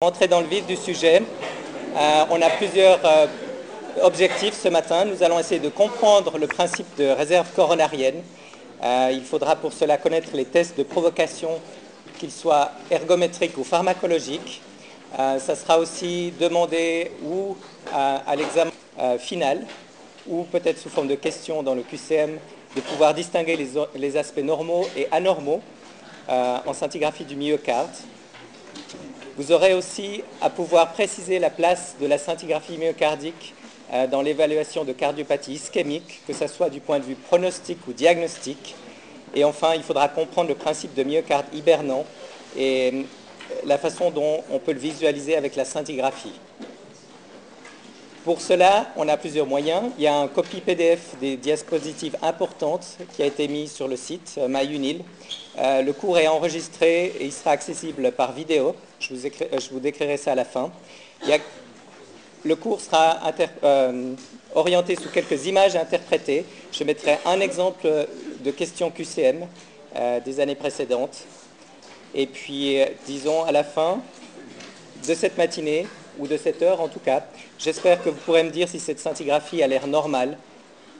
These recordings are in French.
Entrer dans le vif du sujet, euh, on a plusieurs euh, objectifs ce matin. Nous allons essayer de comprendre le principe de réserve coronarienne. Euh, il faudra pour cela connaître les tests de provocation, qu'ils soient ergométriques ou pharmacologiques. ça sera aussi demandé ou à l'examen final, ou peut-être sous forme de questions dans le QCM, de pouvoir distinguer les, les aspects normaux et anormaux en scintigraphie du myocarde. Vous aurez aussi à pouvoir préciser la place de la scintigraphie myocardique euh, dans l'évaluation de cardiopathie ischémique, que ce soit du point de vue pronostic ou diagnostic. Et enfin, il faudra comprendre le principe de myocarde hibernant et euh, la façon dont on peut le visualiser avec la scintigraphie. Pour cela, on a plusieurs moyens. Il y a un copie PDF des diapositives importantes qui a été mis sur le site euh, MyUnil. le cours est enregistré et il sera accessible par vidéo. Euh, je vous, décrirai ça à la fin. le cours sera euh, orienté sous quelques images interprétées. Je mettrai un exemple de questions QCM euh, des années précédentes. Et puis, disons, à la fin de cette matinée, ou de cette heure en tout cas, j'espère que vous pourrez me dire si cette scintigraphie a l'air normale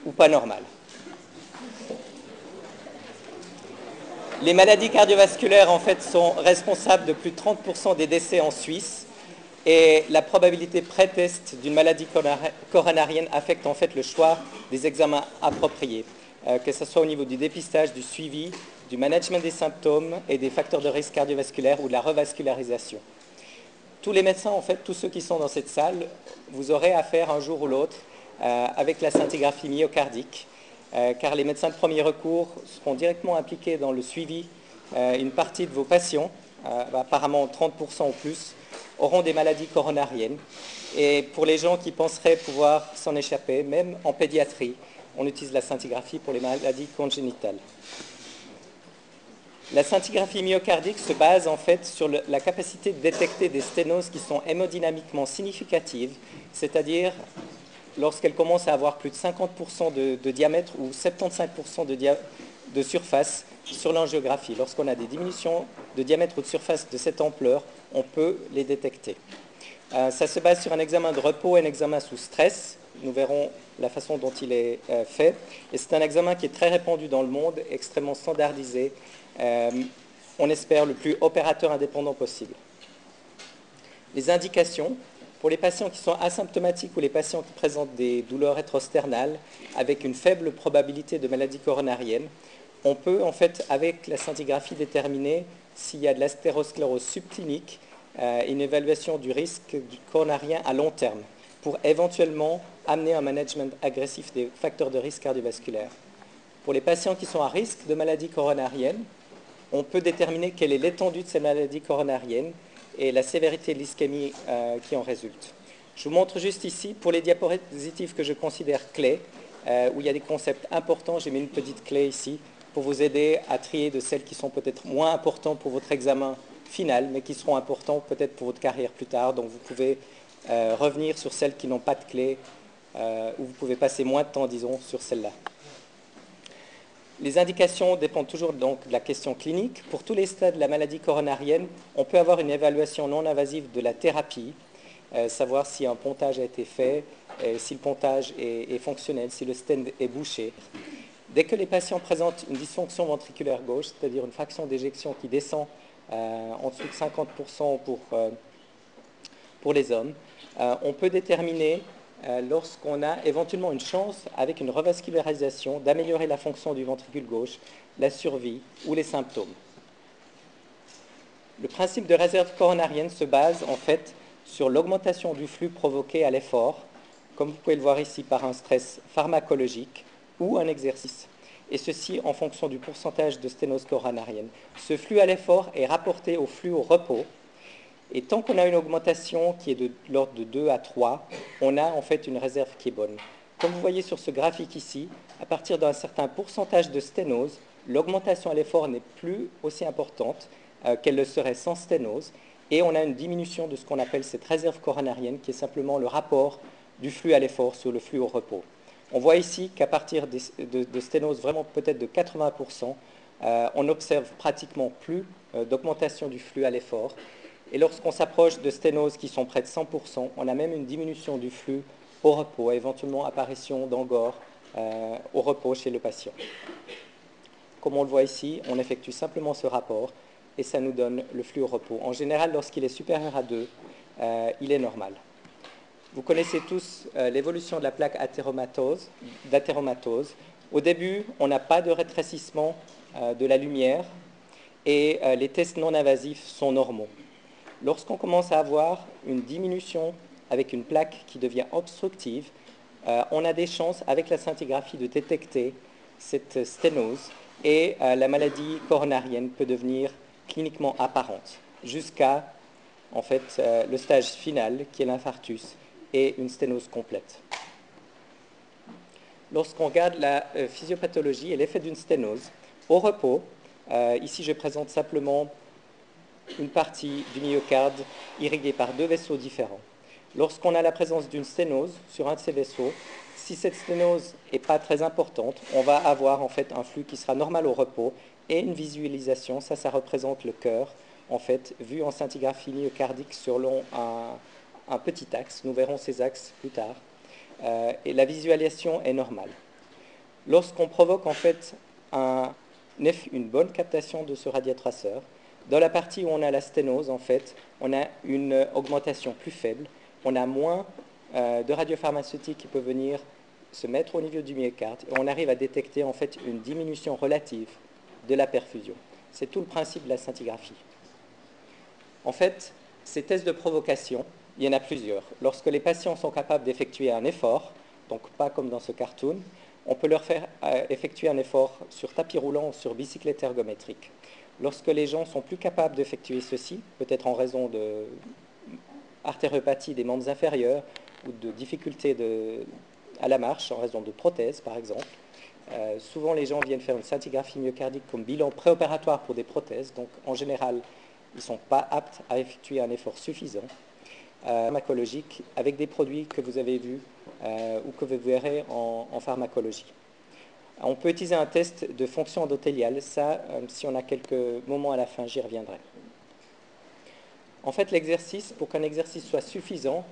ou pas normale. Les maladies cardiovasculaires, en fait, sont responsables de plus de 30% des décès en Suisse. Et la probabilité pré-test d'une maladie coronarienne affecte en fait le choix des examens appropriés, euh, que ce soit au niveau du dépistage, du suivi, du management des symptômes et des facteurs de risque cardiovasculaire ou de la revascularisation. Tous les médecins, en fait, tous ceux qui sont dans cette salle, vous aurez affaire un jour ou l'autre euh, avec la scintigraphie myocardique. Euh, car les médecins de premier recours seront directement impliqués dans le suivi. Euh, une partie de vos patients, euh, apparemment 30% ou plus, auront des maladies coronariennes. Et pour les gens qui penseraient pouvoir s'en échapper, même en pédiatrie, on utilise la scintigraphie pour les maladies congénitales. La scintigraphie myocardique se base en fait sur la capacité de détecter des sténoses qui sont hémodynamiquement significatives, c'est-à-dire lorsqu'elle commence à avoir plus de 50% de, diamètre ou 75% de, surface sur l'angiographie. Lorsqu'on a des diminutions de diamètre ou de surface de cette ampleur, on peut les détecter. Euh, ça se base sur un examen de repos et un examen sous stress. Nous verrons la façon dont il est euh, fait. Et c'est un examen qui est très répandu dans le monde, extrêmement standardisé. Euh, on espère le plus opérateur indépendant possible. Les indications, pour les patients qui sont asymptomatiques ou les patients qui présentent des douleurs rétrosternales avec une faible probabilité de maladie coronarienne, on peut en fait avec la scintigraphie déterminer s'il y a de l'astérosclérose subclinique, euh, une évaluation du risque coronarien à long terme pour éventuellement amener un management agressif des facteurs de risque cardiovasculaire. Pour les patients qui sont à risque de maladie coronarienne, on peut déterminer quelle est l'étendue de ces maladies coronariennes et la sévérité de l'ischémie euh, qui en résulte. Je vous montre juste ici, pour les diapositives que je considère clés, euh, où il y a des concepts importants, j'ai mis une petite clé ici pour vous aider à trier de celles qui sont peut-être moins importantes pour votre examen final, mais qui seront importantes peut-être pour votre carrière plus tard. Donc vous pouvez euh, revenir sur celles qui n'ont pas de clé, ou vous pouvez passer moins de temps, disons, sur celles-là. Les indications dépendent toujours de la question clinique. Pour tous les stades de la maladie coronarienne, on peut avoir une évaluation non invasive de la thérapie, euh, savoir si un pontage a été fait, euh, si le pontage est, fonctionnel, si le stent est bouché. Dès que les patients présentent une dysfonction ventriculaire gauche, c'est-à-dire une fraction d'éjection qui descend euh, en dessous de 50% pour, pour les hommes, on peut déterminer euh, lorsqu'on a éventuellement une chance, avec une revascularisation, d'améliorer la fonction du ventricule gauche, la survie ou les symptômes. Le principe de réserve coronarienne se base en fait sur l'augmentation du flux provoqué à l'effort, comme vous pouvez le voir ici par un stress pharmacologique ou un exercice, et ceci en fonction du pourcentage de sténose coronarienne. Ce flux à l'effort est rapporté au flux au repos, et tant qu'on a une augmentation qui est de l'ordre de 2 à 3, on a en fait une réserve qui est bonne. Comme vous voyez sur ce graphique ici, à partir d'un certain pourcentage de sténose, l'augmentation à l'effort n'est plus aussi importante euh, qu'elle le serait sans sténose, et on a une diminution de ce qu'on appelle cette réserve coronarienne, qui est simplement le rapport du flux à l'effort sur le flux au repos. On voit ici qu'à partir de, sténose vraiment peut-être de 80%, euh, on n'observe pratiquement plus euh, d'augmentation du flux à l'effort, Et lorsqu'on s'approche de sténoses qui sont près de 100%, on a même une diminution du flux au repos, éventuellement apparition d'angor euh, au repos chez le patient. Comme on le voit ici, on effectue simplement ce rapport et ça nous donne le flux au repos. En général, lorsqu'il est supérieur à 2, euh, il est normal. Vous connaissez tous euh, l'évolution de la plaque d'athéromatose. Au début, on n'a pas de rétrécissement de la lumière et les tests non invasifs sont normaux. Lorsqu'on commence à avoir une diminution avec une plaque qui devient obstructive, euh, on a des chances avec la scintigraphie de détecter cette sténose et euh, la maladie coronarienne peut devenir cliniquement apparente jusqu'à en fait euh, le stage final qui est l'infarctus et une sténose complète. Lorsqu'on regarde la physiopathologie et l'effet d'une sténose au repos, ici je présente simplement une partie du myocarde irriguée par deux vaisseaux différents. Lorsqu'on a la présence d'une sténose sur un de ces vaisseaux, si cette sténose n'est pas très importante, on va avoir en fait un flux qui sera normal au repos et une visualisation. Ça, ça représente le cœur, en fait, vu en scintigraphie myocardique sur un, petit axe. Nous verrons ces axes plus tard. Euh, et la visualisation est normale. Lorsqu'on provoque en fait une bonne captation de ce radiatraceur, dans la partie où on a la sténose, en fait, on a une augmentation plus faible on a moins euh, de radiopharmaceutiques qui peuvent venir se mettre au niveau du myocarde et on arrive à détecter en fait une diminution relative de la perfusion. C'est tout le principe de la scintigraphie. En fait, ces tests de provocation, il y en a plusieurs. Lorsque les patients sont capables d'effectuer un effort, donc pas comme dans ce cartoon, on peut leur faire euh, effectuer un effort sur tapis roulant ou sur bicyclette ergométrique. Lorsque les gens sont plus capables d'effectuer ceci, peut-être en raison de, des membres inférieurs ou de difficultés à la marche en raison de prothèses, par exemple. Euh, souvent, les gens viennent faire une scintigraphie myocardique comme bilan préopératoire pour des prothèses. Donc, en général, ils ne sont pas aptes à effectuer un effort suffisant euh, pharmacologique avec des produits que vous avez vus euh, ou que vous verrez en, pharmacologie. On peut utiliser un test de fonction endothéliale. Ça, si on a quelques moments à la fin, j'y reviendrai. En fait, l'exercice, pour qu'un exercice soit suffisant,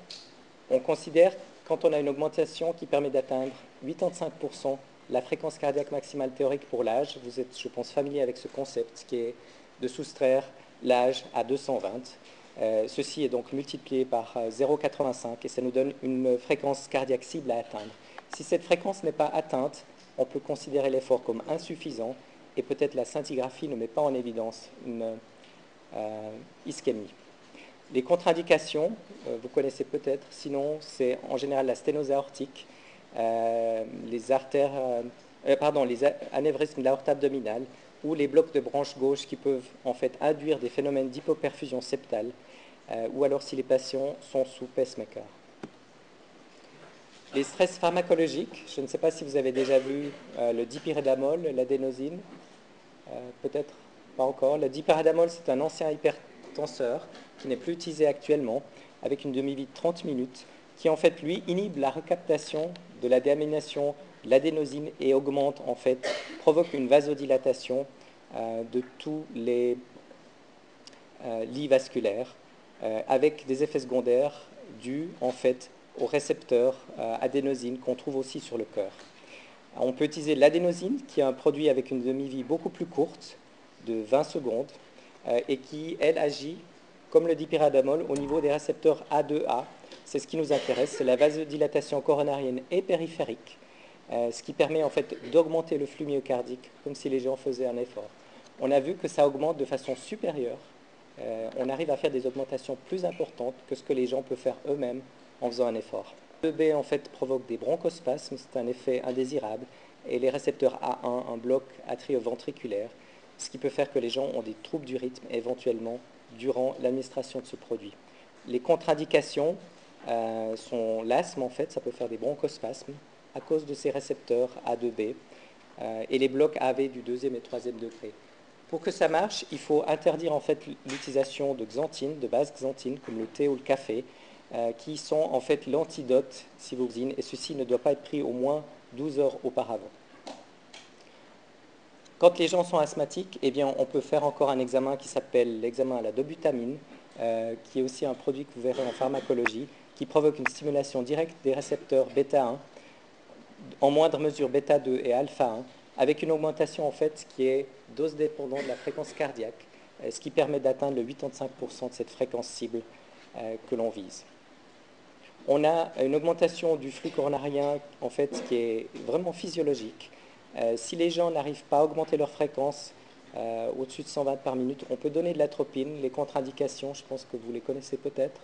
on considère quand on a une augmentation qui permet d'atteindre 85% la fréquence cardiaque maximale théorique pour l'âge. Vous êtes, je pense, familier avec ce concept qui est de soustraire l'âge à 220. Euh, ceci est donc multiplié par 0,85 euh, et ça nous donne une fréquence cardiaque cible à atteindre. Si cette fréquence n'est pas atteinte, on peut considérer l'effort comme insuffisant et peut-être la scintigraphie ne met pas en évidence une euh, ischémie. Les contre-indications, euh, vous connaissez peut-être, sinon c'est en général la sténose aortique, euh, les anévrismes de l'aorte abdominale ou les blocs de branche gauche qui peuvent en fait induire des phénomènes d'hypoperfusion septale ou alors si les patients sont sous pacemaker. Les stress pharmacologiques, je ne sais pas si vous avez déjà vu le dipyridamol, l'adénosine, peut-être pas encore. Le dipyridamol, c'est un ancien hypertenseur qui n'est plus utilisé actuellement, avec une demi-vie de 30 minutes, qui en fait, lui, inhibe la recaptation de la déamination l'adénosine et augmente, en fait, provoque une vasodilatation euh, de tous les euh, lits vasculaires, euh, avec des effets secondaires dus, en fait, aux récepteurs adénosine qu'on trouve aussi sur le cœur. On peut utiliser l'adénosine, qui est un produit avec une demi-vie beaucoup plus courte, de 20 secondes, et qui, elle, agit comme le dipyradamol, au niveau des récepteurs A2A. C'est ce qui nous intéresse, c'est la vasodilatation coronarienne et périphérique, euh, ce qui permet en fait d'augmenter le flux myocardique, comme si les gens faisaient un effort. On a vu que ça augmente de façon supérieure. Euh, on arrive à faire des augmentations plus importantes que ce que les gens peuvent faire eux-mêmes en faisant un effort. Le B en fait provoque des bronchospasmes, c'est un effet indésirable, et les récepteurs A1, un bloc atrioventriculaire, ce qui peut faire que les gens ont des troubles du rythme, éventuellement durant l'administration de ce produit. Les contre-indications euh, sont l'asthme, en fait, ça peut faire des bronchospasmes à cause de ces récepteurs A2B euh, et les blocs AV du deuxième et troisième degré. Pour que ça marche, il faut interdire en fait l'utilisation de xanthine, de base xanthine, comme le thé ou le café, euh, qui sont en fait l'antidote sivoxine, et ceci ne doit pas être pris au moins 12 heures auparavant. Quand les gens sont asthmatiques, eh bien, on peut faire encore un examen qui s'appelle l'examen à la dobutamine, qui est aussi un produit que vous verrez en pharmacologie, qui provoque une stimulation directe des récepteurs bêta 1, en moindre mesure bêta 2 et alpha 1, avec une augmentation en fait qui est dose dépendante de la fréquence cardiaque, ce qui permet d'atteindre le 85% de cette fréquence cible que l'on vise on a une augmentation du flux coronarien en fait qui est vraiment physiologique. Euh, si les gens n'arrivent pas à augmenter leur fréquence euh, au-dessus de 120 par minute, on peut donner de l'atropine. Les contre-indications, je pense que vous les connaissez peut-être.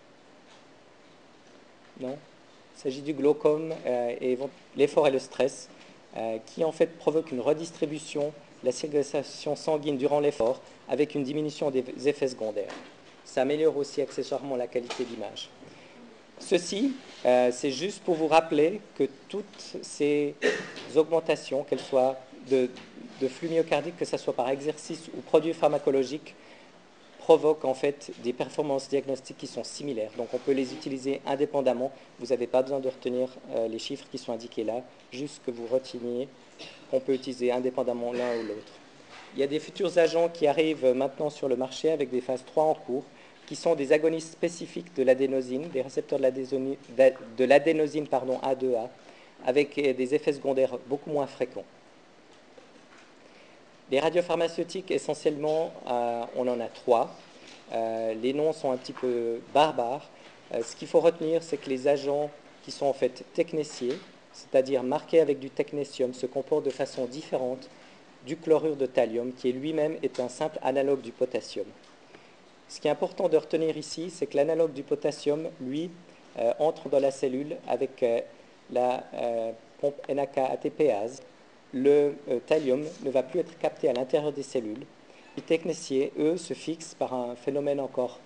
Non? Il s'agit du glaucome euh, et l'effort et le stress, qui en fait provoque une redistribution de la circulation sanguine durant l'effort avec une diminution des effets secondaires. Ça améliore aussi accessoirement la qualité d'image. Ceci, euh, c'est juste pour vous rappeler que toutes ces augmentations, qu'elles soient de, flux myocardique, que ce soit par exercice ou produit pharmacologique, provoquent en fait des performances diagnostiques qui sont similaires. Donc on peut les utiliser indépendamment. Vous n'avez pas besoin de retenir euh, les chiffres qui sont indiqués là, juste que vous reteniez qu'on peut utiliser indépendamment l'un ou l'autre. Il y a des futurs agents qui arrivent maintenant sur le marché avec des phases 3 en cours qui sont des agonistes spécifiques de l'adénosine, des récepteurs de l'adénosine A2A, avec des effets secondaires beaucoup moins fréquents. Les radiopharmaceutiques, essentiellement, euh, on en a trois. Euh, les noms sont un petit peu barbares. Euh, ce qu'il faut retenir, c'est que les agents qui sont en fait technéciés, c'est-à-dire marqués avec du technétium, se comportent de façon différente du chlorure de thallium, qui lui-même est un simple analogue du potassium. Ce qui est important de retenir ici, c'est que l'analogue du potassium, lui, euh, entre dans la cellule avec euh, la euh, pompe NAK-ATPase. Le thallium ne va plus être capté à l'intérieur des cellules. Les techniciens, eux, se fixent par un phénomène encore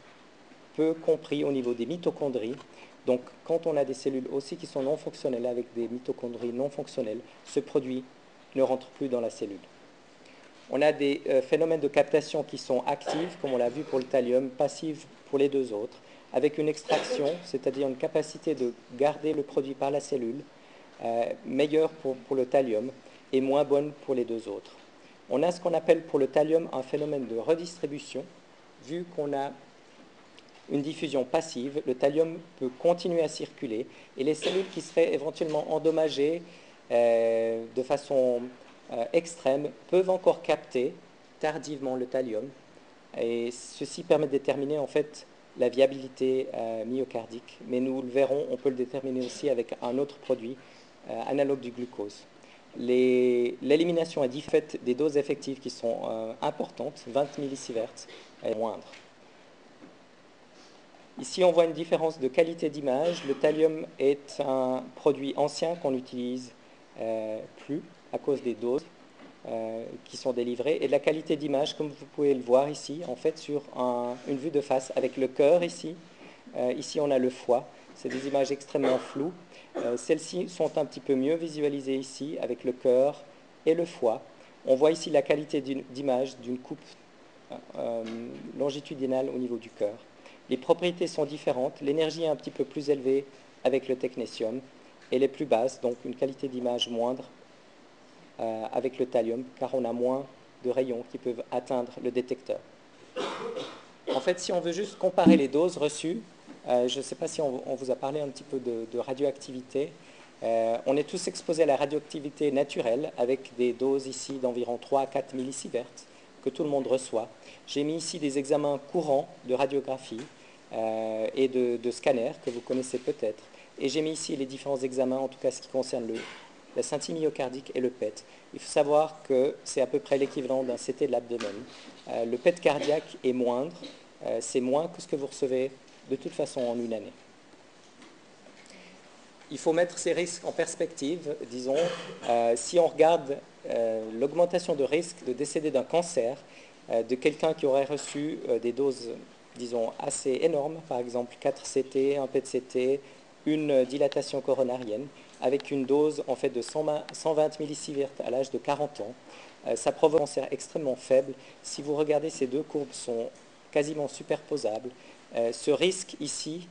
peu compris au niveau des mitochondries. Donc, quand on a des cellules aussi qui sont non fonctionnelles avec des mitochondries non fonctionnelles, ce produit ne rentre plus dans la cellule. On a des euh, phénomènes de captation qui sont actifs, comme on l'a vu pour le thallium, passifs pour les deux autres, avec une extraction, c'est-à-dire une capacité de garder le produit par la cellule, euh, meilleure pour, le thallium et moins bonne pour les deux autres. On a ce qu'on appelle pour le thallium un phénomène de redistribution. Vu qu'on a une diffusion passive, le thallium peut continuer à circuler et les cellules qui seraient éventuellement endommagées euh, de façon euh, extrêmes peuvent encore capter tardivement le thallium. Et ceci permet de déterminer en fait la viabilité euh, myocardique. Mais nous le verrons, on peut le déterminer aussi avec un autre produit euh, analogue du glucose. L'élimination est faite des doses effectives qui sont importantes, 20 millisieverts et moindre. Ici, on voit une différence de qualité d'image. Le thallium est un produit ancien qu'on n'utilise plus à cause des doses euh, qui sont délivrées et de la qualité d'image, comme vous pouvez le voir ici, en fait, sur une vue de face avec le cœur ici. Euh, ici, on a le foie. C'est des images extrêmement floues. Euh, celles-ci sont un petit peu mieux visualisées ici avec le cœur et le foie. On voit ici la qualité d'image d'une coupe longitudinale au niveau du cœur. Les propriétés sont différentes. L'énergie est un petit peu plus élevée avec le technétium et les plus basses, donc une qualité d'image moindre avec le thallium, car on a moins de rayons qui peuvent atteindre le détecteur. En fait, si on veut juste comparer les doses reçues, euh, je ne sais pas si on, vous a parlé un petit peu de, radioactivité. Euh, on est tous exposés à la radioactivité naturelle avec des doses ici d'environ 3 à 4 millisieverts que tout le monde reçoit. J'ai mis ici des examens courants de radiographie et de, de scanner que vous connaissez peut-être. Et j'ai mis ici les différents examens, en tout cas ce qui concerne le, la scintille myocardique et le PET. Il faut savoir que c'est à peu près l'équivalent d'un CT de l'abdomen. Euh, le PET cardiaque est moindre, euh, c'est moins que ce que vous recevez de toute façon en une année. Il faut mettre ces risques en perspective, disons. Euh, si on regarde l'augmentation de risque de décéder d'un cancer de quelqu'un qui aurait reçu des doses, disons, assez énormes, par exemple 4 CT, un PET-CT, une dilatation coronarienne, avec une dose en fait de 120 millisieverts à l'âge de 40 ans. Euh, ça provoque un cancer extrêmement faible. Si vous regardez, ces deux courbes sont quasiment superposables. Euh, ce risque ici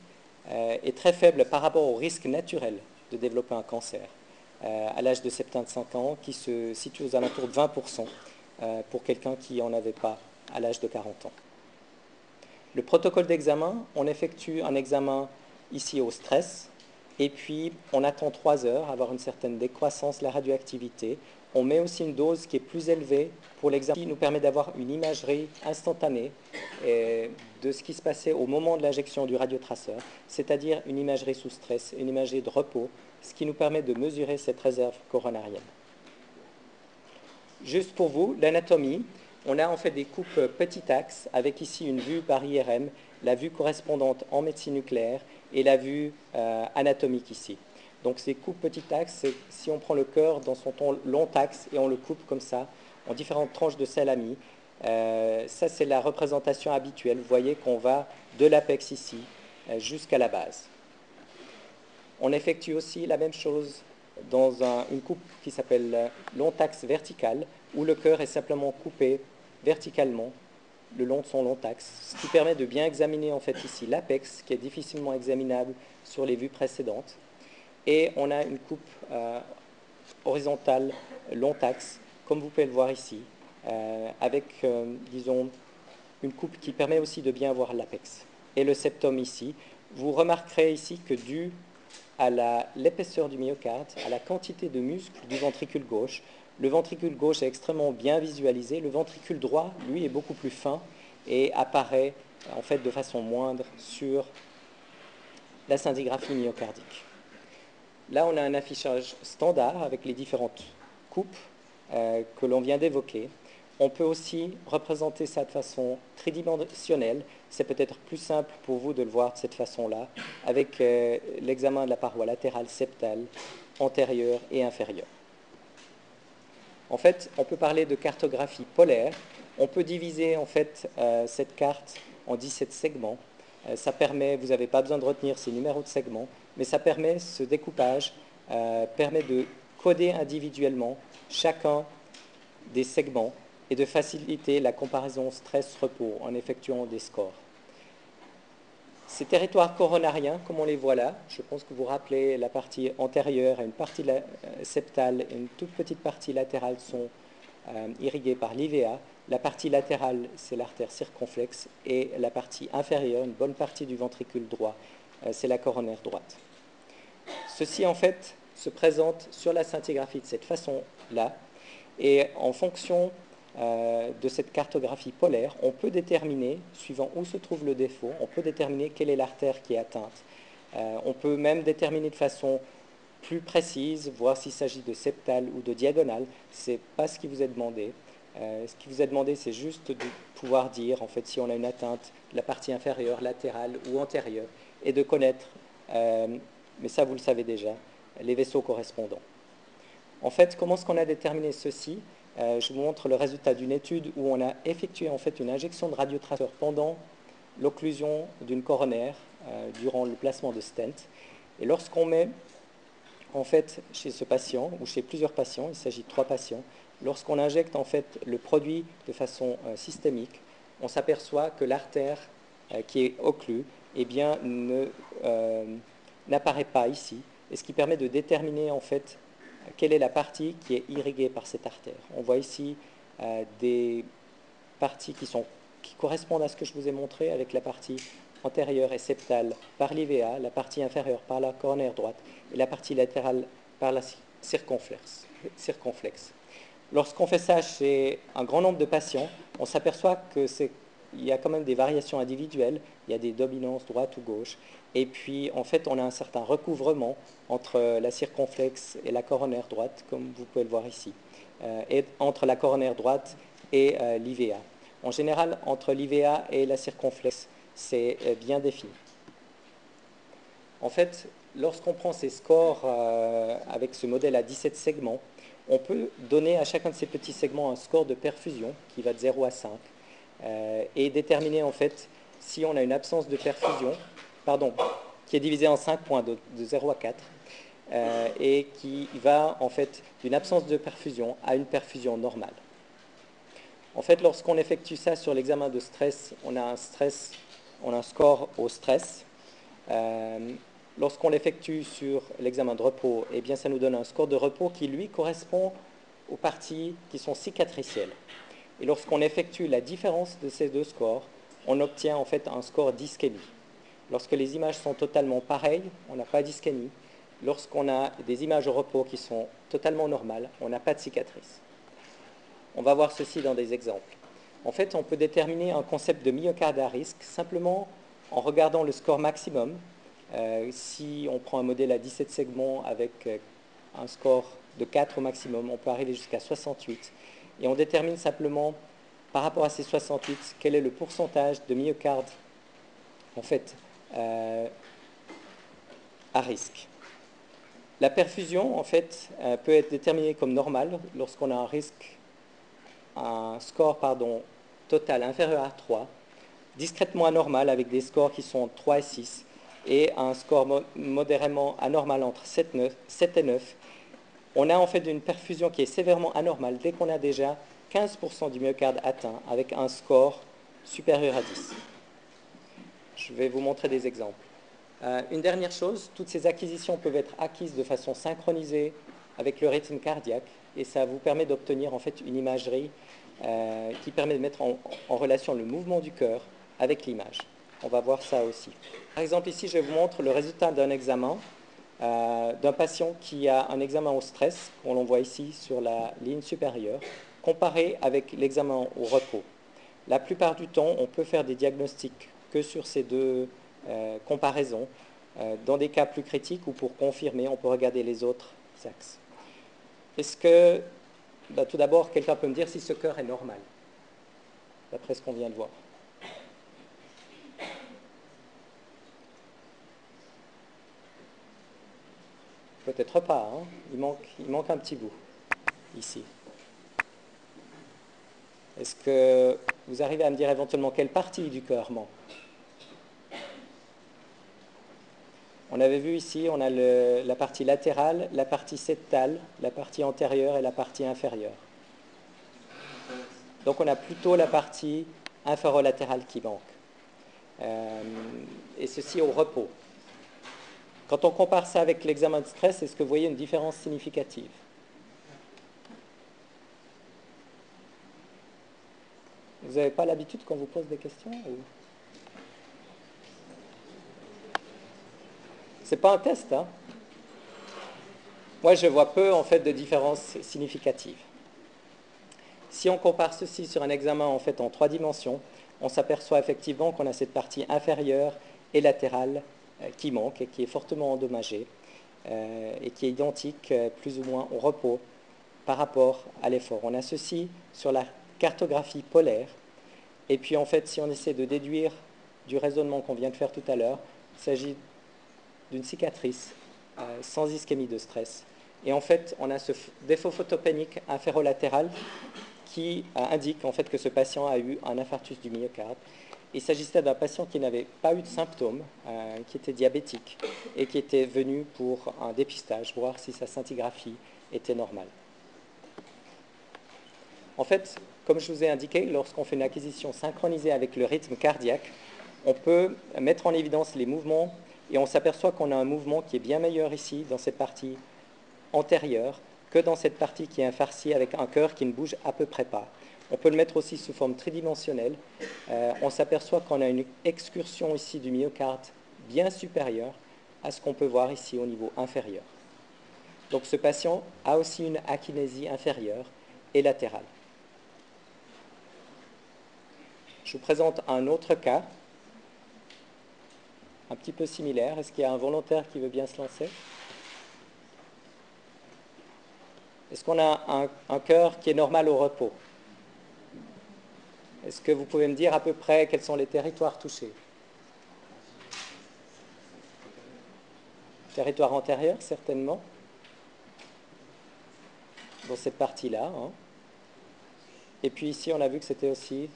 euh, est très faible par rapport au risque naturel de développer un cancer à l'âge de 75 ans, qui se situe aux alentours de 20% pour quelqu'un qui n'en avait pas à l'âge de 40 ans. Le protocole d'examen, on effectue un examen ici au stress, et puis on attend trois heures, avoir une certaine décroissance de la radioactivité. On met aussi une dose qui est plus élevée pour l'examen, qui nous permet d'avoir une imagerie instantanée de ce qui se passait au moment de l'injection du radiotraceur, c'est-à-dire une imagerie sous stress, une imagerie de repos, ce qui nous permet de mesurer cette réserve coronarienne. Juste pour vous, l'anatomie, on a en fait des coupes petit axe avec ici une vue par IRM, la vue correspondante en médecine nucléaire et la vue euh, anatomique ici. Donc ces coupes petit axe, c'est si on prend le cœur dans son long axe et on le coupe comme ça en différentes tranches de salami, euh, ça c'est la représentation habituelle. Vous voyez qu'on va de l'apex ici euh, jusqu'à la base. On effectue aussi la même chose dans une coupe qui s'appelle long axe vertical, où le cœur est simplement coupé verticalement le long de son long axe, ce qui permet de bien examiner en fait ici l'apex, qui est difficilement examinable sur les vues précédentes. Et on a une coupe euh, horizontale long axe, comme vous pouvez le voir ici, euh, avec, euh, disons, une coupe qui permet aussi de bien voir l'apex. Et le septum ici, vous remarquerez ici que dû à l'épaisseur du myocarde, à la quantité de muscles du ventricule gauche, le ventricule gauche est extrêmement bien visualisé. Le ventricule droit, lui, est beaucoup plus fin et apparaît en fait de façon moindre sur la scintigraphie myocardique. Là, on a un affichage standard avec les différentes coupes euh, que l'on vient d'évoquer. On peut aussi représenter ça de façon tridimensionnelle. C'est peut-être plus simple pour vous de le voir de cette façon-là, avec euh, l'examen de la paroi latérale septale, antérieure et inférieure. En fait, on peut parler de cartographie polaire. On peut diviser en fait euh, cette carte en 17 segments. Euh, ça permet, vous n'avez pas besoin de retenir ces numéros de segments, mais ça permet, ce découpage euh, permet de coder individuellement chacun des segments et de faciliter la comparaison stress-repos en effectuant des scores. Ces territoires coronariens, comme on les voit là, je pense que vous rappelez la partie antérieure et une partie euh, septale une toute petite partie latérale sont euh, irriguées par l'IVA. La partie latérale, c'est l'artère circonflexe et la partie inférieure, une bonne partie du ventricule droit, euh, c'est la coronaire droite. Ceci, en fait, se présente sur la scintigraphie de cette façon-là et en fonction euh, de cette cartographie polaire, on peut déterminer, suivant où se trouve le défaut, on peut déterminer quelle est l'artère qui est atteinte. Euh, on peut même déterminer de façon plus précise, voir s'il s'agit de septale ou de diagonale. Ce n'est pas ce qui vous est demandé. Euh, ce qui vous est demandé, c'est juste de pouvoir dire, en fait, si on a une atteinte la partie inférieure, latérale ou antérieure, et de connaître, mais ça vous le savez déjà, les vaisseaux correspondants. En fait, comment est-ce qu'on a déterminé ceci? Euh, je vous montre le résultat d'une étude où on a effectué en fait une injection de radiotraceur pendant l'occlusion d'une coronaire euh, durant le placement de stent. Et lorsqu'on met en fait chez ce patient ou chez plusieurs patients, il s'agit de trois patients, lorsqu'on injecte en fait le produit de façon euh, systémique, on s'aperçoit que l'artère qui est occlue eh n'apparaît pas ici, et ce qui permet de déterminer en fait quelle est la partie qui est irriguée par cette artère. On voit ici euh, des parties qui, correspondent à ce que je vous ai montré avec la partie antérieure et septale par l'IVA, la partie inférieure par la coronaire droite et la partie latérale par la circonflexe. Lorsqu'on fait ça chez un grand nombre de patients, on s'aperçoit qu'il y a quand même des variations individuelles, il y a des dominances droite ou gauche, et puis, en fait, on a un certain recouvrement entre la circonflexe et la coronaire droite, comme vous pouvez le voir ici, euh, et entre la coronaire droite et euh, l'IVA. En général, entre l'IVA et la circonflexe, c'est euh, bien défini. En fait, lorsqu'on prend ces scores avec ce modèle à 17 segments, on peut donner à chacun de ces petits segments un score de perfusion qui va de 0 à 5 et déterminer en fait si on a une absence de perfusion qui est divisé en 5 points de, 0 à 4 euh, et qui va en fait d'une absence de perfusion à une perfusion normale. En fait, lorsqu'on effectue ça sur l'examen de stress, on a un stress, on a un score au stress. Euh, lorsqu'on l'effectue sur l'examen de repos, eh bien, ça nous donne un score de repos qui, lui, correspond aux parties qui sont cicatricielles. Et lorsqu'on effectue la différence de ces deux scores, on obtient en fait un score d'ischémie. Lorsque les images sont totalement pareilles, on n'a pas d'ischémie. Lorsqu'on a des images au repos qui sont totalement normales, on n'a pas de cicatrice. On va voir ceci dans des exemples. En fait, on peut déterminer un concept de myocarde à risque simplement en regardant le score maximum. Euh, si on prend un modèle à 17 segments avec euh, un score de 4 au maximum, on peut arriver jusqu'à 68. Et on détermine simplement, par rapport à ces 68, quel est le pourcentage de myocarde en fait, euh, à risque. La perfusion, fait, peut être déterminée comme normale lorsqu'on a un risque, un score total inférieur à 3, discrètement anormal avec des scores qui sont 3 et 6, et un score modérément anormal entre 7, 7 et 9. On a en fait une perfusion qui est sévèrement anormale dès qu'on a déjà 15% du myocarde atteint avec un score supérieur à 10. Je vais vous montrer des exemples. Euh, une dernière chose, toutes ces acquisitions peuvent être acquises de façon synchronisée avec le rythme cardiaque et ça vous permet d'obtenir en fait une imagerie euh, qui permet de mettre en, relation le mouvement du cœur avec l'image. On va voir ça aussi. Par exemple, ici, je vous montre le résultat d'un examen euh, d'un patient qui a un examen au stress, qu'on voit ici sur la ligne supérieure, comparé avec l'examen au repos. La plupart du temps, on peut faire des diagnostics que sur ces deux euh, comparaisons. dans des cas plus critiques ou pour confirmer, on peut regarder les autres axes. Est-ce que bah, tout d'abord, quelqu'un peut me dire si ce cœur est normal, d'après ce qu'on vient de voir? Peut-être pas, hein. il, manque, il manque un petit bout, ici. Est-ce que vous arrivez à me dire éventuellement quelle partie du cœur manque On avait vu ici, on a la partie latérale, la partie septale, la partie antérieure et la partie inférieure. Donc on a plutôt la partie inférolatérale qui manque. Euh, et ceci au repos. Quand on compare ça avec l'examen de stress, est-ce que vous voyez une différence significative? Vous n'avez pas l'habitude qu'on vous pose des questions C'est pas un test. Hein? Moi, je vois peu en fait de différences significatives. Si on compare ceci sur un examen en fait en trois dimensions, on s'aperçoit effectivement qu'on a cette partie inférieure et latérale euh, qui manque et qui est fortement endommagée euh, et qui est identique euh, plus ou moins au repos par rapport à l'effort. On a ceci sur la cartographie polaire. Et puis en fait, si on essaie de déduire du raisonnement qu'on vient de faire tout à l'heure, il s'agit d'une cicatrice euh, sans ischémie de stress. Et en fait, on a ce défaut photopénique inférolatéral qui euh, indique en fait que ce patient a eu un infarctus du myocarde. Il s'agissait d'un patient qui n'avait pas eu de symptômes, euh, qui était diabétique et qui était venu pour un dépistage, voir si sa scintigraphie était normale. En fait, comme je vous ai indiqué, lorsqu'on fait une acquisition synchronisée avec le rythme cardiaque, on peut mettre en évidence les mouvements et on s'aperçoit qu'on a un mouvement qui est bien meilleur ici, dans cette partie antérieure, que dans cette partie qui est infarcie avec un cœur qui ne bouge à peu près pas. On peut le mettre aussi sous forme tridimensionnelle. Euh, on s'aperçoit qu'on a une excursion ici du myocarde bien supérieure à ce qu'on peut voir ici au niveau inférieur. Donc ce patient a aussi une akinésie inférieure et latérale. Je vous présente un autre cas un petit peu similaire. Est-ce qu'il y a un volontaire qui veut bien se lancer? Est-ce qu'on a un, cœur qui est normal au repos? Est-ce que vous pouvez me dire à peu près quels sont les territoires touchés? Territoire antérieur, certainement. Dans cette partie-là. Hein. Et puis ici, on a vu que c'était aussi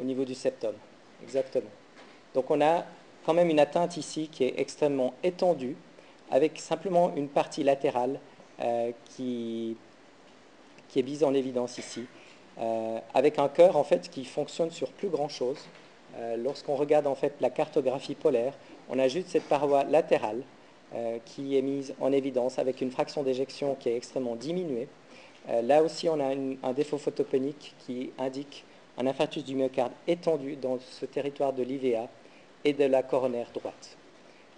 au niveau du septum. Exactement. Donc on a quand même une atteinte ici qui est extrêmement étendue, avec simplement une partie latérale euh, qui, est mise en évidence ici, euh, avec un cœur en fait qui fonctionne sur plus grand chose. Euh, lorsqu'on regarde en fait la cartographie polaire, on a juste cette paroi latérale qui est mise en évidence avec une fraction d'éjection qui est extrêmement diminuée. là aussi, on a un défaut photopénique qui indique un infarctus du myocarde étendu dans ce territoire de l'IVA et de la coronaire droite.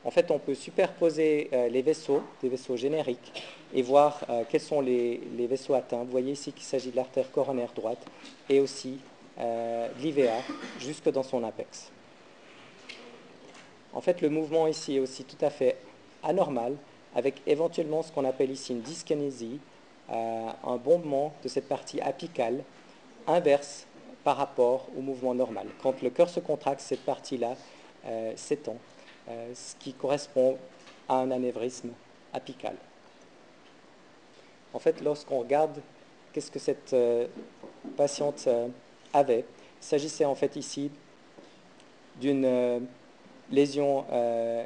En fait, on peut superposer euh, les vaisseaux, des vaisseaux génériques, et voir euh, quels sont les, vaisseaux atteints. Vous voyez ici qu'il s'agit de l'artère coronaire droite et aussi euh, l'IVA jusque dans son apex. En fait, le mouvement ici est aussi tout à fait anormal, avec éventuellement ce qu'on appelle ici une dyskinésie, un bombement de cette partie apicale inverse par rapport au mouvement normal. Quand le cœur se contracte, cette partie-là s'étend. Euh, ce qui correspond à un anévrisme apical. En fait, lorsqu'on regarde qu'est-ce que cette euh, patiente euh, avait, il s'agissait en fait ici d'une lésion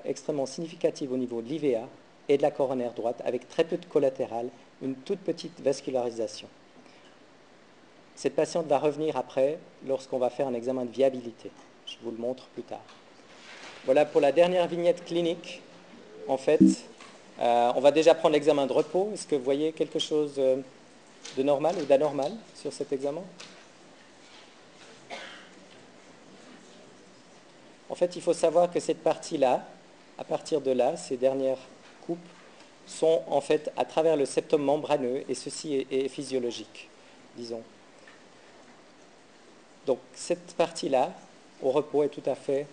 extrêmement significative au niveau de l'IVA et de la coronaire droite, avec très peu de collatéral, une toute petite vascularisation. Cette patiente va revenir après lorsqu'on va faire un examen de viabilité. Je vous le montre plus tard. Voilà pour la dernière vignette clinique. En fait, euh, on va déjà prendre l'examen de repos. Est-ce que vous voyez quelque chose euh, de normal ou d'anormal sur cet examen? En fait, il faut savoir que cette partie-là, à partir de là, ces dernières coupes, sont en fait à travers le septum membraneux et ceci est physiologique, disons. Donc cette partie-là, au repos, est tout à fait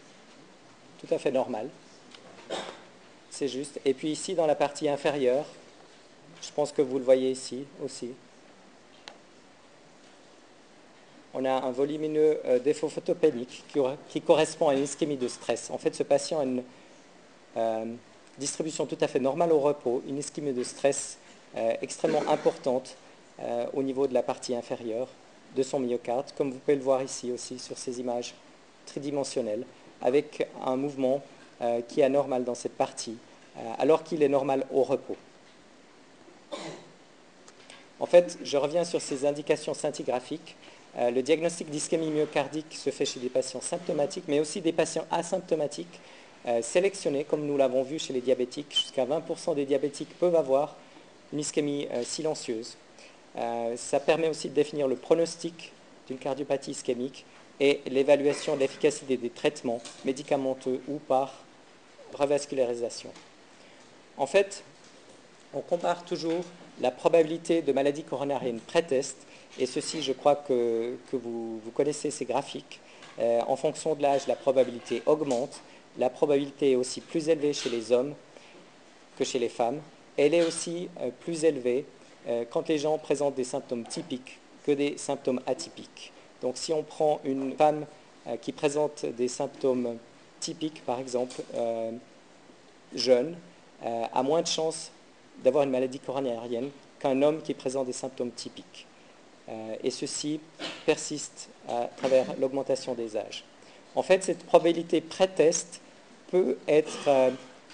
tout à fait normal. C'est juste. Et puis ici, dans la partie inférieure, je pense que vous le voyez ici aussi, on a un volumineux euh, défaut photopénique qui, correspond à une ischémie de stress. En fait, ce patient a une euh, distribution tout à fait normale au repos, une ischémie de stress euh, extrêmement importante au niveau de la partie inférieure de son myocarde, comme vous pouvez le voir ici aussi sur ces images tridimensionnelles avec un mouvement euh, qui est anormal dans cette partie, euh, alors qu'il est normal au repos. En fait, je reviens sur ces indications scintigraphiques. Euh, le diagnostic d'ischémie myocardique se fait chez des patients symptomatiques, mais aussi des patients asymptomatiques sélectionnés, comme nous l'avons vu chez les diabétiques. Jusqu'à 20% des diabétiques peuvent avoir une ischémie silencieuse. Ça permet aussi de définir le pronostic d'une cardiopathie ischémique et l'évaluation de l'efficacité des traitements médicamenteux ou par revascularisation. En fait, on compare toujours la probabilité de maladie coronarienne pré-test, et ceci, je crois que, vous, connaissez ces graphiques. Euh, en fonction de l'âge, la probabilité augmente. La probabilité est aussi plus élevée chez les hommes que chez les femmes. Elle est aussi euh, plus élevée euh, quand les gens présentent des symptômes typiques que des symptômes atypiques. Donc si on prend une femme euh, qui présente des symptômes typiques, par exemple, euh, jeune, euh, a moins de chances d'avoir une maladie coronarienne qu'un homme qui présente des symptômes typiques. et ceci persiste à travers l'augmentation des âges. En fait, cette probabilité pré-test peut être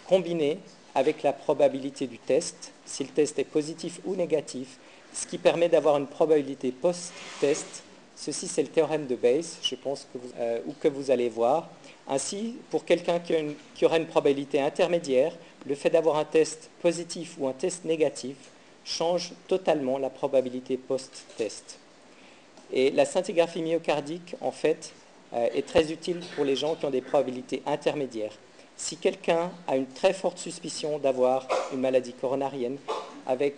combinée avec la probabilité du test, si le test est positif ou négatif, ce qui permet d'avoir une probabilité post-test Ceci, c'est le théorème de Bayes, je pense, euh, ou que vous allez voir. Ainsi, pour quelqu'un qui, qui, aura une probabilité intermédiaire, le fait d'avoir un test positif ou un test négatif change totalement la probabilité post-test. Et la scintigraphie myocardique, en fait, euh, est très utile pour les gens qui ont des probabilités intermédiaires. Si quelqu'un a une très forte suspicion d'avoir une maladie coronarienne avec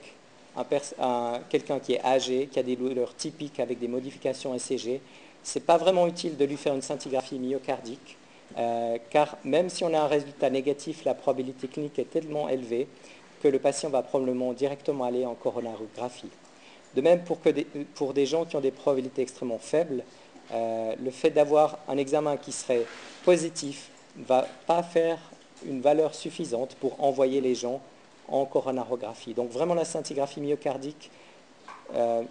quelqu'un qui est âgé, qui a des douleurs typiques avec des modifications ECG, ce n'est pas vraiment utile de lui faire une scintigraphie myocardique, euh, car même si on a un résultat négatif, la probabilité clinique est tellement élevée que le patient va probablement directement aller en coronarographie. De même, pour, des gens qui ont des probabilités extrêmement faibles, euh, le fait d'avoir un examen qui serait positif ne va pas faire une valeur suffisante pour envoyer les gens en coronarographie. Donc vraiment la scintigraphie myocardique euh,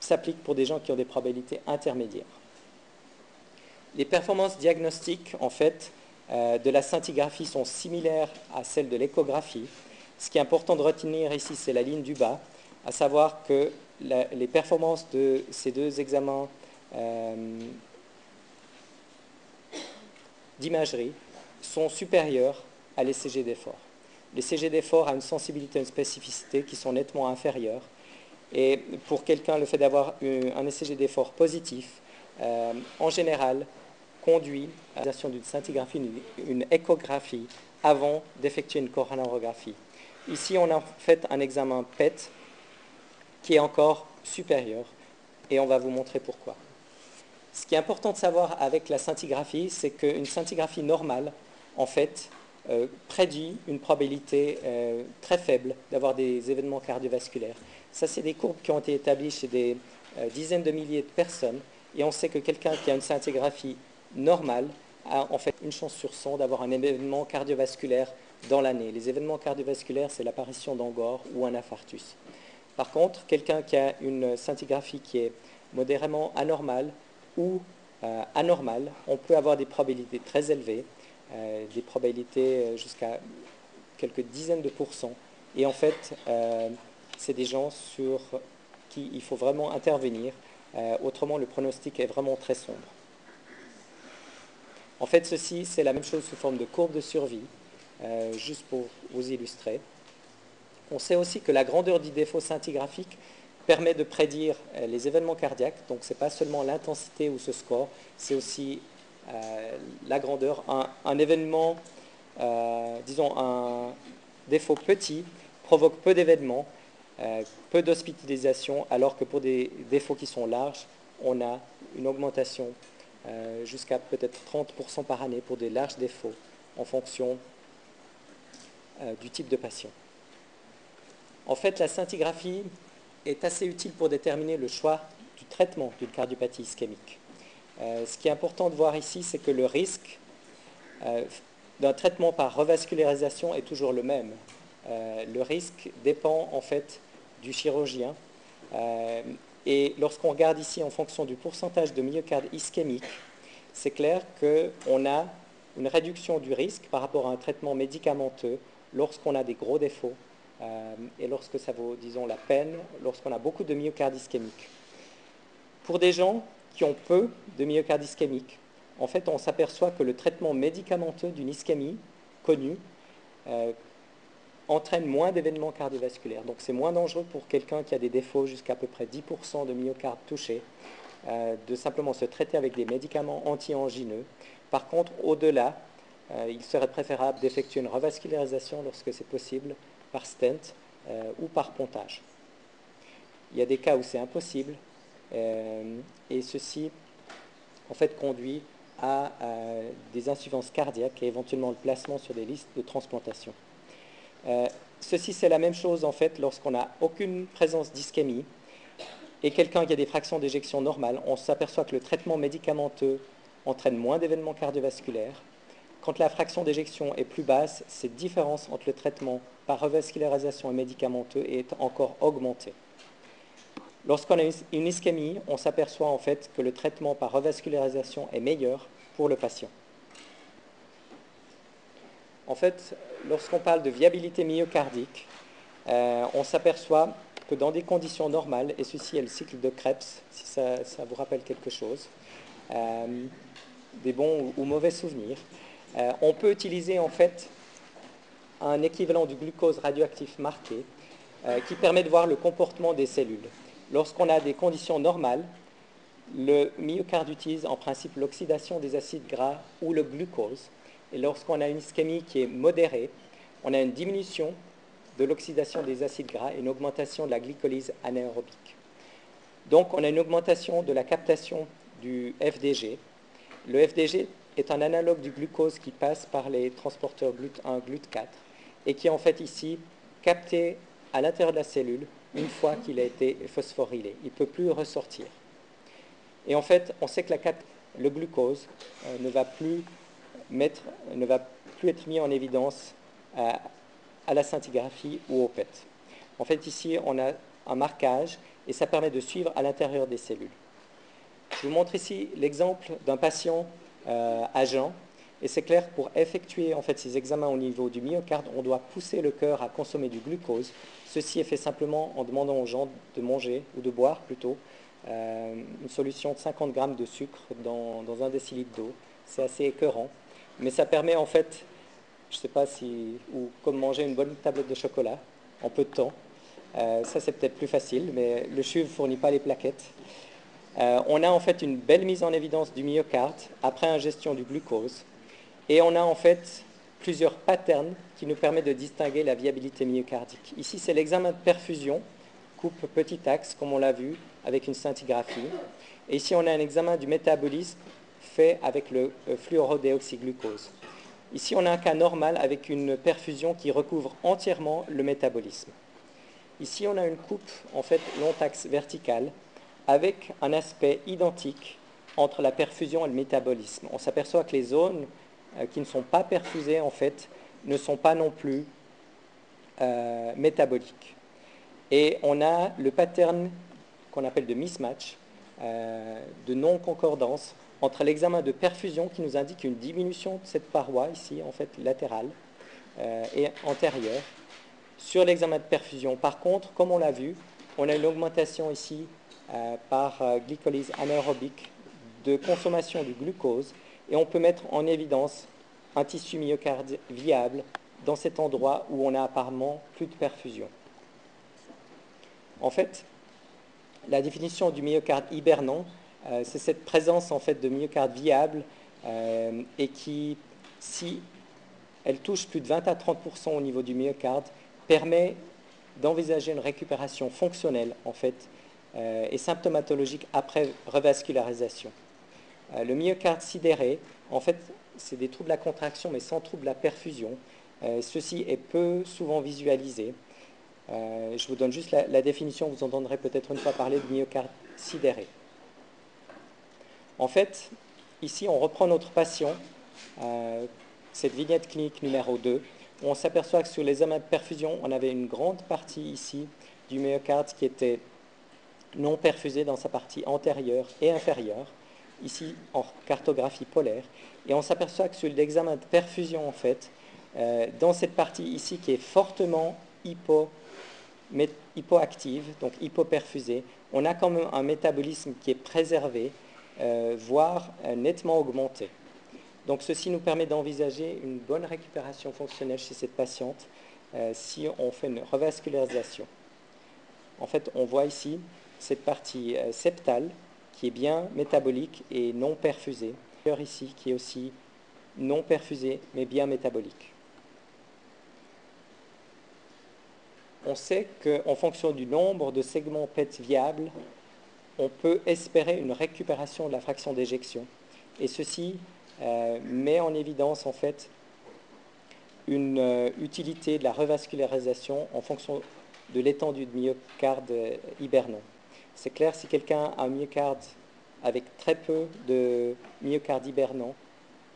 s'applique pour des gens qui ont des probabilités intermédiaires. Les performances diagnostiques, en fait, euh, de la scintigraphie sont similaires à celles de l'échographie. Ce qui est important de retenir ici, c'est la ligne du bas, à savoir que les performances de ces deux examens euh, d'imagerie sont supérieures à l'ECG d'effort les CGD forts a une sensibilité et une spécificité qui sont nettement inférieures. Et pour quelqu'un, le fait d'avoir un ECG d'effort positif en général, conduit à la réalisation d'une scintigraphie, une, échographie, avant d'effectuer une coronarographie. Ici, on a fait un examen PET qui est encore supérieur, et on va vous montrer pourquoi. Ce qui est important de savoir avec la scintigraphie, c'est qu'une scintigraphie normale, en fait, euh, prédit une probabilité euh, très faible d'avoir des événements cardiovasculaires. Ça, c'est des courbes qui ont été établies chez des euh, dizaines de milliers de personnes, et on sait que quelqu'un qui a une scintigraphie normale a en fait une chance sur 100 d'avoir un événement cardiovasculaire dans l'année. Les événements cardiovasculaires, c'est l'apparition d'angor ou un infarctus. Par contre, quelqu'un qui a une scintigraphie qui est modérément anormale ou euh, anormale, on peut avoir des probabilités très élevées, euh, des probabilités euh, jusqu'à quelques dizaines de pourcents. Et en fait, c'est des gens sur qui il faut vraiment intervenir. autrement, le pronostic est vraiment très sombre. En fait, ceci, c'est la même chose sous forme de courbe de survie, euh, juste pour vous illustrer. On sait aussi que la grandeur du défaut scintigraphique permet de prédire euh, les événements cardiaques. Donc, ce n'est pas seulement l'intensité ou ce score, c'est aussi euh, la grandeur. Un, événement, disons, un défaut petit provoque peu d'événements, peu d'hospitalisation, alors que pour des défauts qui sont larges, on a une augmentation euh, jusqu'à peut-être 30% par année pour des larges défauts en fonction euh, du type de patient. En fait, la scintigraphie est assez utile pour déterminer le choix du traitement d'une cardiopathie ischémique. Euh, ce qui est important de voir ici, c'est que le risque d'un traitement par revascularisation est toujours le même. le risque dépend en fait du chirurgien et lorsqu'on regarde ici en fonction du pourcentage de myocarde ischémique, c'est clair qu'on a une réduction du risque par rapport à un traitement médicamenteux lorsqu'on a des gros défauts euh, et lorsque ça vaut, disons, la peine, lorsqu'on a beaucoup de myocarde ischémique. Pour des gens qui ont peu de myocarde ischémique, en fait, on s'aperçoit que le traitement médicamenteux d'une ischémie connue euh, entraîne moins d'événements cardiovasculaires. Donc c'est moins dangereux pour quelqu'un qui a des défauts jusqu'à peu près 10% de myocarde touché euh, de simplement se traiter avec des médicaments anti-angineux. Par contre, au-delà, euh, il serait préférable d'effectuer une revascularisation lorsque c'est possible par stent euh, ou par pontage. Il y a des cas où c'est impossible et ceci en fait conduit à des insuffisances cardiaques et éventuellement le placement sur des listes de transplantation. Euh, ceci, c'est la même chose en fait lorsqu'on n'a aucune présence d'ischémie et quelqu'un qui a des fractions d'éjection normales, on s'aperçoit que le traitement médicamenteux entraîne moins d'événements cardiovasculaires. Quand la fraction d'éjection est plus basse, cette différence entre le traitement par revascularisation et médicamenteux est encore augmentée. Lorsqu'on a une ischémie, on s'aperçoit en fait que le traitement par revascularisation est meilleur pour le patient. En fait, lorsqu'on parle de viabilité myocardique, euh, on s'aperçoit que dans des conditions normales, et ceci est le cycle de Krebs, si ça, vous rappelle quelque chose, euh, des bons ou, mauvais souvenirs, euh, on peut utiliser en fait un équivalent du glucose radioactif marqué qui permet de voir le comportement des cellules. Lorsqu'on a des conditions normales, le myocarde utilise en principe l'oxydation des acides gras ou le glucose et lorsqu'on a une ischémie qui est modérée, on a une diminution de l'oxydation des acides gras et une augmentation de la glycolyse anaérobique. Donc on a une augmentation de la captation du FDG. Le FDG est un analogue du glucose qui passe par les transporteurs GLUT1, GLUT4 et qui est en fait ici capté à l'intérieur de la cellule une fois qu'il a été phosphorylé. Il ne peut plus ressortir. Et en fait, on sait que le glucose euh, ne va plus ne va plus être mis en évidence à, la scintigraphie ou au PET. En fait, ici, on a un marquage et ça permet de suivre à l'intérieur des cellules. Je vous montre ici l'exemple d'un patient euh, agent. Et c'est clair, pour effectuer en fait, ces examens au niveau du myocarde, on doit pousser le cœur à consommer du glucose. Ceci est fait simplement en demandant aux gens de manger, ou de boire plutôt, euh, une solution de 50 grammes de sucre dans, dans un décilitre d'eau. C'est assez écœurant. Mais ça permet en fait, je ne sais pas si, ou comme manger une bonne tablette de chocolat en peu de temps. Euh, ça c'est peut-être plus facile, mais le CHUV ne fournit pas les plaquettes. On a en fait une belle mise en évidence du myocarde après ingestion du glucose. Et on a en fait plusieurs patterns qui nous permettent de distinguer la viabilité myocardique. Ici, c'est l'examen de perfusion, coupe petit axe, comme on l'a vu, avec une scintigraphie. Et ici, on a un examen du métabolisme fait avec le euh, fluorodéoxyglucose. Ici, on a un cas normal avec une perfusion qui recouvre entièrement le métabolisme. Ici, on a une coupe, en fait, long axe vertical, avec un aspect identique entre la perfusion et le métabolisme. On s'aperçoit que les zones euh, qui ne sont pas perfusées, en fait, ne sont pas non plus euh, métaboliques. Et on a le pattern qu'on appelle de mismatch, euh, de non-concordance entre l'examen de perfusion qui nous indique une diminution de cette paroi ici, en fait latérale et antérieure, sur l'examen de perfusion. Par contre, comme on l'a vu, on a une augmentation ici par glycolyse anaérobique de consommation du glucose et on peut mettre en évidence un tissu myocardique viable dans cet endroit où on a apparemment plus de perfusion. En fait, la définition du myocarde hibernant, euh, c'est cette présence en fait de myocarde viable euh, et qui, si elle touche plus de 20 à 30% au niveau du myocarde, permet d'envisager une récupération fonctionnelle en fait euh, et symptomatologique après revascularisation. le myocarde sidéré, en fait, c'est des troubles de la contraction, mais sans troubles de la perfusion. Euh, ceci est peu souvent visualisé. Euh, je vous donne juste la, définition, vous entendrez peut-être une fois parler de myocarde sidéré. En fait, ici, on reprend notre patient, euh, cette vignette clinique numéro 2, où on s'aperçoit que sur les examens de perfusion, on avait une grande partie ici du myocarde qui était non perfusée dans sa partie antérieure et inférieure, ici en cartographie polaire, et on s'aperçoit que sur l'examen de perfusion, en fait, euh, dans cette partie ici qui est fortement hypo, hypoactive, donc hypoperfusée, on a quand même un métabolisme qui est préservé, euh, voire euh, nettement augmenté. Donc ceci nous permet d'envisager une bonne récupération fonctionnelle chez cette patiente si on fait une revascularisation. En fait, on voit ici cette partie septale qui est bien métabolique et non perfusée ici qui est aussi non perfusé mais bien métabolique. On sait qu'en fonction du nombre de segments PET viables, on peut espérer une récupération de la fraction d'éjection. Et ceci euh, met en évidence en fait une euh, utilité de la revascularisation en fonction de l'étendue de myocarde euh, hibernant. C'est clair, si quelqu'un a un myocarde avec très peu de myocarde hibernant,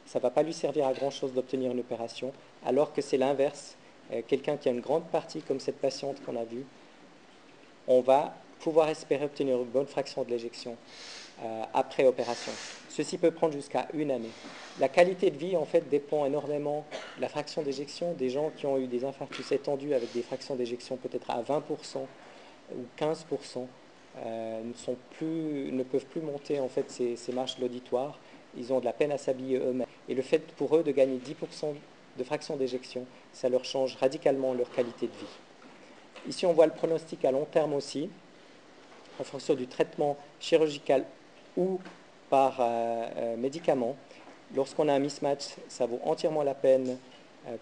ça ne va pas lui servir à grand-chose d'obtenir une opération, alors que c'est l'inverse. Euh, quelqu'un qui a une grande partie, comme cette patiente qu'on a vue, on va pouvoir espérer obtenir une bonne fraction de l'éjection euh, après opération. Ceci peut prendre jusqu'à une année. La qualité de vie, en fait, dépend énormément de la fraction d'éjection. Des gens qui ont eu des infarctus étendus avec des fractions d'éjection peut-être à 20% ou 15%, euh, ne, peuvent plus monter en fait ces, marches de l'auditoire. Ils ont de la peine à s'habiller eux-mêmes. Et le fait pour eux de gagner 10% de fraction d'éjection, ça leur change radicalement leur qualité de vie. Ici, on voit le pronostic à long terme aussi, en fonction du traitement chirurgical ou par euh, euh, médicament. Lorsqu'on a un mismatch, ça vaut entièrement la peine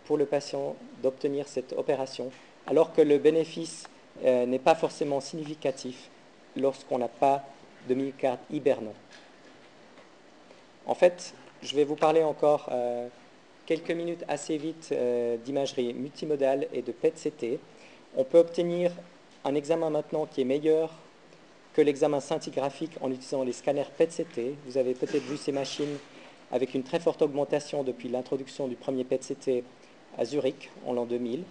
pour le patient d'obtenir cette opération, alors que le bénéfice n'est pas forcément significatif lorsqu'on n'a pas de myocarde hibernant. En fait, je vais vous parler encore euh, quelques minutes assez vite euh, d'imagerie multimodale et de PET-CT. On peut obtenir un examen maintenant qui est meilleur que l'examen scintigraphique en utilisant les scanners PET-CT. Vous avez peut-être vu ces machines avec une très forte augmentation depuis l'introduction du premier PET-CT à Zurich en l'an 2000.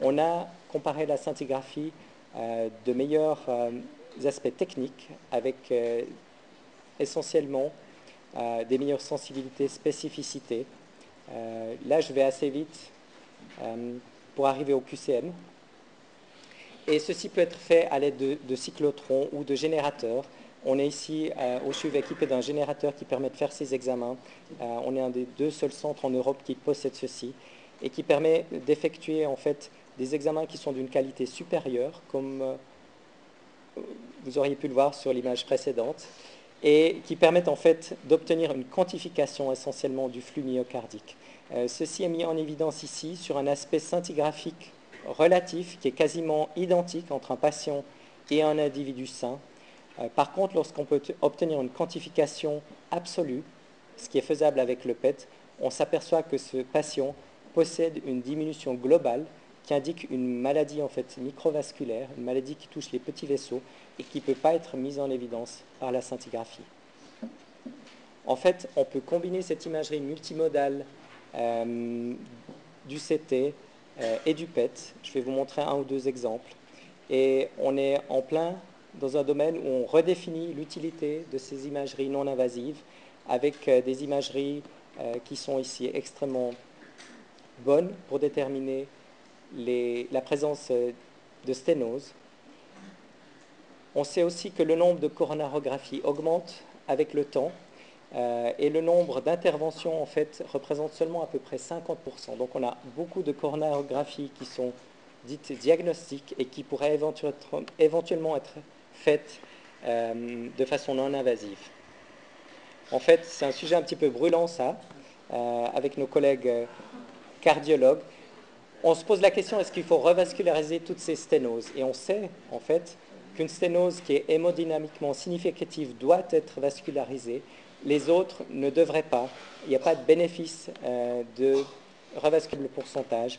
On a comparé la scintigraphie euh, de meilleurs aspects techniques avec euh, essentiellement euh, des meilleures sensibilités, spécificités. Euh, là, je vais assez vite pour arriver au QCM. Et ceci peut être fait à l'aide de, cyclotrons ou de générateurs. On est ici au CHUV équipé d'un générateur qui permet de faire ces examens. on est un des deux seuls centres en Europe qui possède ceci et qui permet d'effectuer en fait des examens qui sont d'une qualité supérieure, comme vous auriez pu le voir sur l'image précédente, et qui permettent en fait d'obtenir une quantification essentiellement du flux myocardique. Euh, ceci est mis en évidence ici sur un aspect scintigraphique relatif qui est quasiment identique entre un patient et un individu sain. Euh, par contre, lorsqu'on peut obtenir une quantification absolue, ce qui est faisable avec le PET, on s'aperçoit que ce patient possède une diminution globale qui indique une maladie en fait microvasculaire, une maladie qui touche les petits vaisseaux et qui ne peut pas être mise en évidence par la scintigraphie. En fait, on peut combiner cette imagerie multimodale euh, du CT euh, et du PET. Je vais vous montrer un ou deux exemples. Et on est en plein dans un domaine où on redéfinit l'utilité de ces imageries non invasives avec euh, des imageries qui sont ici extrêmement bonnes pour déterminer la présence de sténose. On sait aussi que le nombre de coronarographies augmente avec le temps euh, et le nombre d'interventions en fait représente seulement à peu près 50%. Donc on a beaucoup de coronarographies qui sont dites diagnostiques et qui pourraient éventuellement être faites euh, de façon non invasive. En fait, c'est un sujet un petit peu brûlant ça, euh, avec nos collègues cardiologues. On se pose la question, est-ce qu'il faut revasculariser toutes ces sténoses? Et on sait en fait qu'une sténose qui est hémodynamiquement significative doit être vascularisée les autres ne devraient pas. Il n'y a pas de bénéfice euh, de revasculer le pourcentage.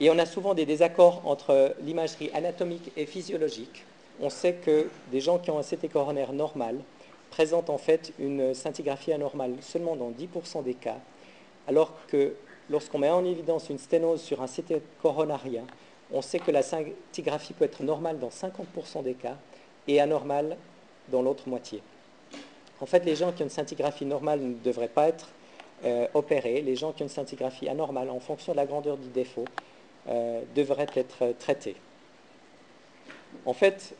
Et on a souvent des désaccords entre l'imagerie anatomique et physiologique. On sait que des gens qui ont un CT coronaire normal présentent en fait une scintigraphie anormale seulement dans 10% des cas, alors que lorsqu'on met en évidence une sténose sur un CT coronarien, on sait que la scintigraphie peut être normale dans 50% des cas et anormale dans l'autre moitié. En fait, les gens qui ont une scintigraphie normale ne devraient pas être euh, opérés. Les gens qui ont une scintigraphie anormale, en fonction de la grandeur du défaut, euh, devraient être traités. En fait,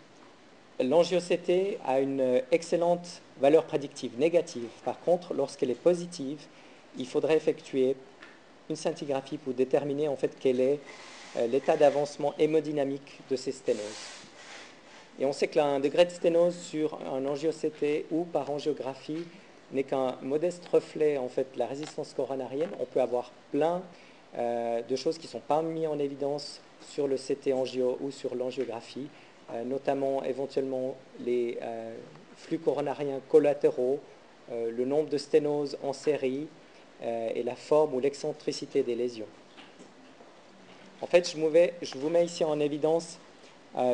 l'angio-CT a une excellente valeur prédictive négative. Par contre, lorsqu'elle est positive, il faudrait effectuer une scintigraphie pour déterminer en fait quel est euh, l'état d'avancement hémodynamique de ces sténoses. Et on sait qu'un degré de sténose sur un angio-CT ou par angiographie n'est qu'un modeste reflet en fait, de la résistance coronarienne. On peut avoir plein euh, de choses qui ne sont pas mises en évidence sur le CT angio ou sur l'angiographie, euh, notamment éventuellement les flux coronariens collatéraux, le nombre de sténoses en série et la forme ou l'excentricité des lésions. En fait, je, vous mets ici en évidence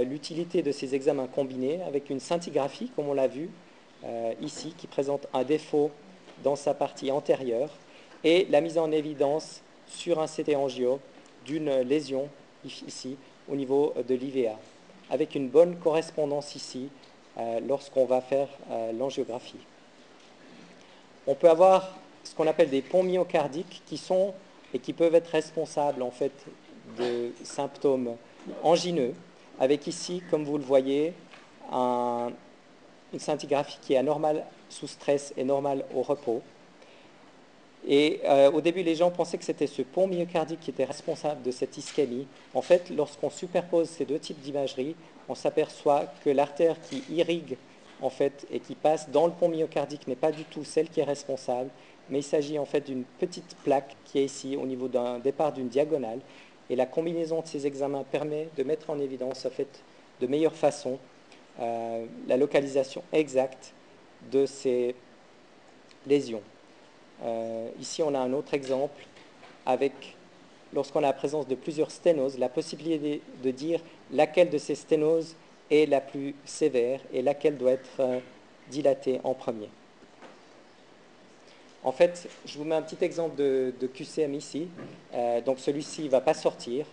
l'utilité de ces examens combinés avec une scintigraphie, comme on l'a vu euh, ici, qui présente un défaut dans sa partie antérieure, et la mise en évidence sur un CT angio d'une lésion ici au niveau de l'IVA, avec une bonne correspondance ici euh, lorsqu'on va faire euh, l'angiographie. On peut avoir ce qu'on appelle des ponts myocardiques qui sont et qui peuvent être responsables en fait de symptômes angineux avec ici, comme vous le voyez, une scintigraphie qui est anormale sous stress et normale au repos. Et euh, au début, les gens pensaient que c'était ce pont myocardique qui était responsable de cette ischémie. En fait, lorsqu'on superpose ces deux types d'imagerie, on s'aperçoit que l'artère qui irrigue en fait, et qui passe dans le pont myocardique n'est pas du tout celle qui est responsable, mais il s'agit en fait d'une petite plaque qui est ici au niveau d'un départ d'une diagonale et la combinaison de ces examens permet de mettre en évidence, en fait, de meilleure façon, euh, la localisation exacte de ces lésions. Euh, ici, on a un autre exemple avec, lorsqu'on a la présence de plusieurs sténoses, la possibilité de dire laquelle de ces sténoses est la plus sévère et laquelle doit être euh, dilatée en premier. En fait, je vous mets un petit exemple de, QCM ici. Euh, donc celui-ci ne va pas sortir,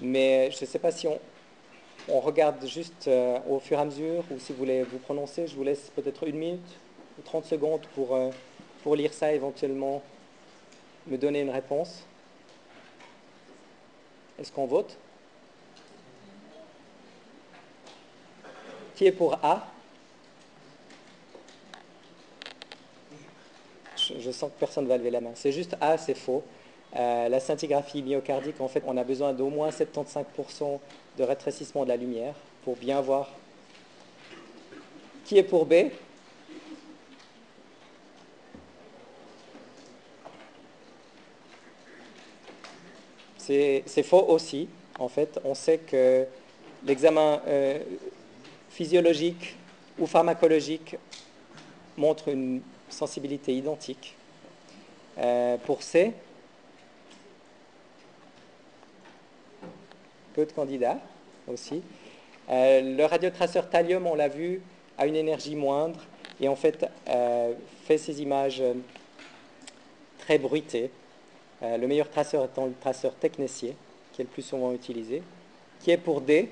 mais je ne sais pas si on, regarde juste euh, au fur et à mesure, ou si vous voulez vous prononcer, je vous laisse peut-être une minute ou 30 secondes pour, euh, pour lire ça, éventuellement me donner une réponse. Est-ce qu'on vote? Qui est pour A? Je, sens que personne ne va lever la main. C'est juste A, c'est faux. Euh, la scintigraphie myocardique, en fait, on a besoin d'au moins 75% de rétrécissement de la lumière pour bien voir qui est pour B. C'est faux aussi. En fait, on sait que l'examen euh, physiologique ou pharmacologique montre une sensibilité identique. Euh, pour C, peu de candidats aussi. Euh, le radiotraceur thallium, on l'a vu, a une énergie moindre et en fait fait ces images très bruitées. le meilleur traceur étant le traceur technécier, qui est le plus souvent utilisé, qui est pour D.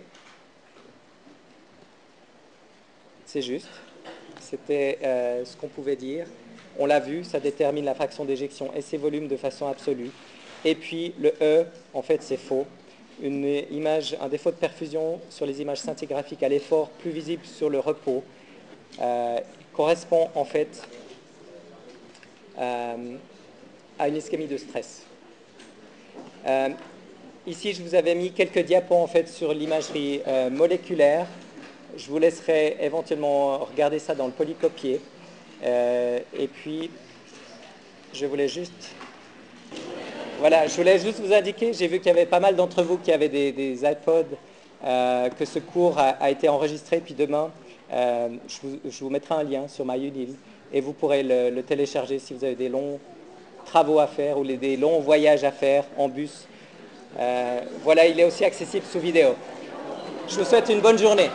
C'est juste. C'était euh, ce qu'on pouvait dire. On l'a vu, ça détermine la fraction d'éjection et ses volumes de façon absolue. Et puis le E, en fait, c'est faux. Une image, un défaut de perfusion sur les images scintigraphiques à l'effort plus visible sur le repos euh, correspond en fait euh, à une ischémie de stress. Ici, je vous avais mis quelques diapos en fait sur l'imagerie moléculaire. Je vous laisserai éventuellement regarder ça dans le polycopier. Euh, et puis, je voulais juste... Voilà, je voulais juste vous indiquer, j'ai vu qu'il y avait pas mal d'entre vous qui avaient des, iPods, euh, que ce cours a, été enregistré, puis demain, je vous, mettrai un lien sur MyUnil et vous pourrez le, télécharger si vous avez des longs travaux à faire ou des longs voyages à faire en bus euh, voilà, il est aussi accessible sous vidéo. Je vous souhaite une bonne journée.